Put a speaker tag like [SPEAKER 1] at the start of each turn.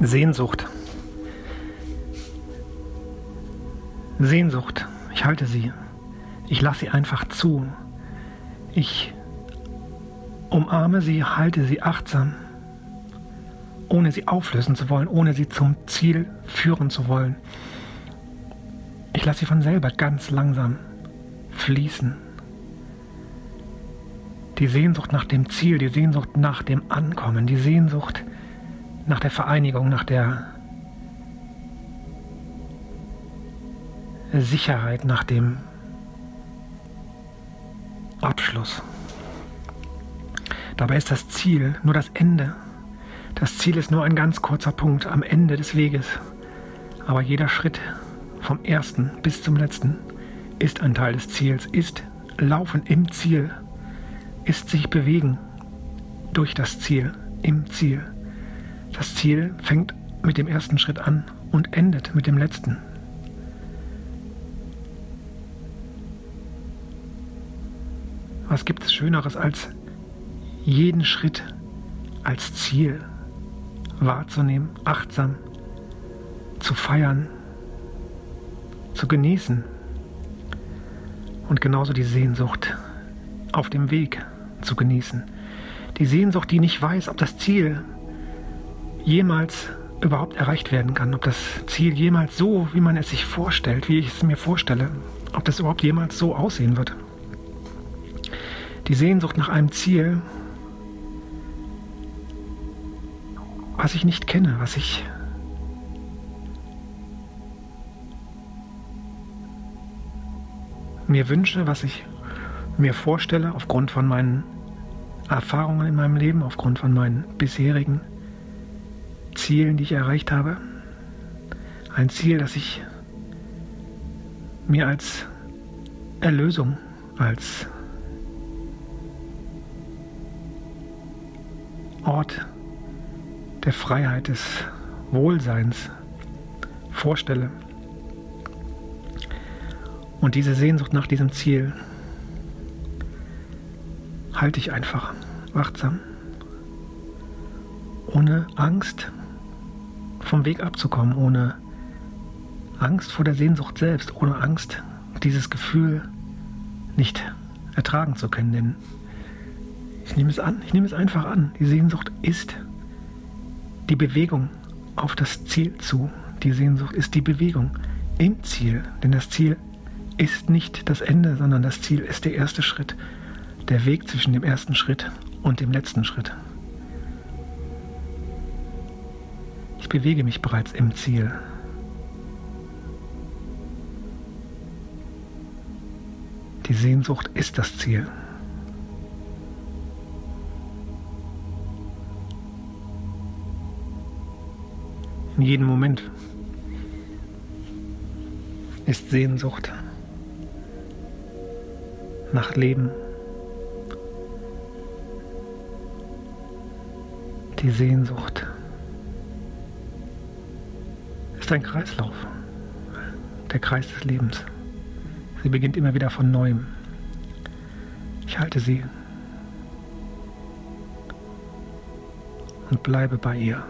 [SPEAKER 1] Sehnsucht. Sehnsucht. Ich halte sie. Ich lasse sie einfach zu. Ich umarme sie, halte sie achtsam, ohne sie auflösen zu wollen, ohne sie zum Ziel führen zu wollen. Ich lasse sie von selber ganz langsam fließen. Die Sehnsucht nach dem Ziel, die Sehnsucht nach dem Ankommen, die Sehnsucht nach der Vereinigung, nach der Sicherheit, nach dem Abschluss. Dabei ist das Ziel nur das Ende. Das Ziel ist nur ein ganz kurzer Punkt am Ende des Weges. Aber jeder Schritt vom ersten bis zum letzten ist ein Teil des Ziels, ist Laufen im Ziel, ist sich bewegen durch das Ziel, im Ziel. Das Ziel fängt mit dem ersten Schritt an und endet mit dem letzten. Was gibt es Schöneres als jeden Schritt als Ziel wahrzunehmen, achtsam zu feiern, zu genießen und genauso die Sehnsucht auf dem Weg zu genießen. Die Sehnsucht, die nicht weiß, ob das Ziel jemals überhaupt erreicht werden kann, ob das Ziel jemals so, wie man es sich vorstellt, wie ich es mir vorstelle, ob das überhaupt jemals so aussehen wird. Die Sehnsucht nach einem Ziel, was ich nicht kenne, was ich mir wünsche, was ich mir vorstelle aufgrund von meinen Erfahrungen in meinem Leben, aufgrund von meinen bisherigen Zielen, die ich erreicht habe. Ein Ziel, das ich mir als Erlösung, als Ort der Freiheit, des Wohlseins vorstelle. Und diese Sehnsucht nach diesem Ziel halte ich einfach wachsam, ohne Angst vom Weg abzukommen, ohne Angst vor der Sehnsucht selbst, ohne Angst, dieses Gefühl nicht ertragen zu können. Denn ich nehme es an, ich nehme es einfach an. Die Sehnsucht ist die Bewegung auf das Ziel zu. Die Sehnsucht ist die Bewegung im Ziel. Denn das Ziel ist nicht das Ende, sondern das Ziel ist der erste Schritt. Der Weg zwischen dem ersten Schritt und dem letzten Schritt. Bewege mich bereits im Ziel. Die Sehnsucht ist das Ziel. In jedem Moment ist Sehnsucht nach Leben. Die Sehnsucht ist ein Kreislauf, der Kreis des Lebens. Sie beginnt immer wieder von neuem. Ich halte sie und bleibe bei ihr.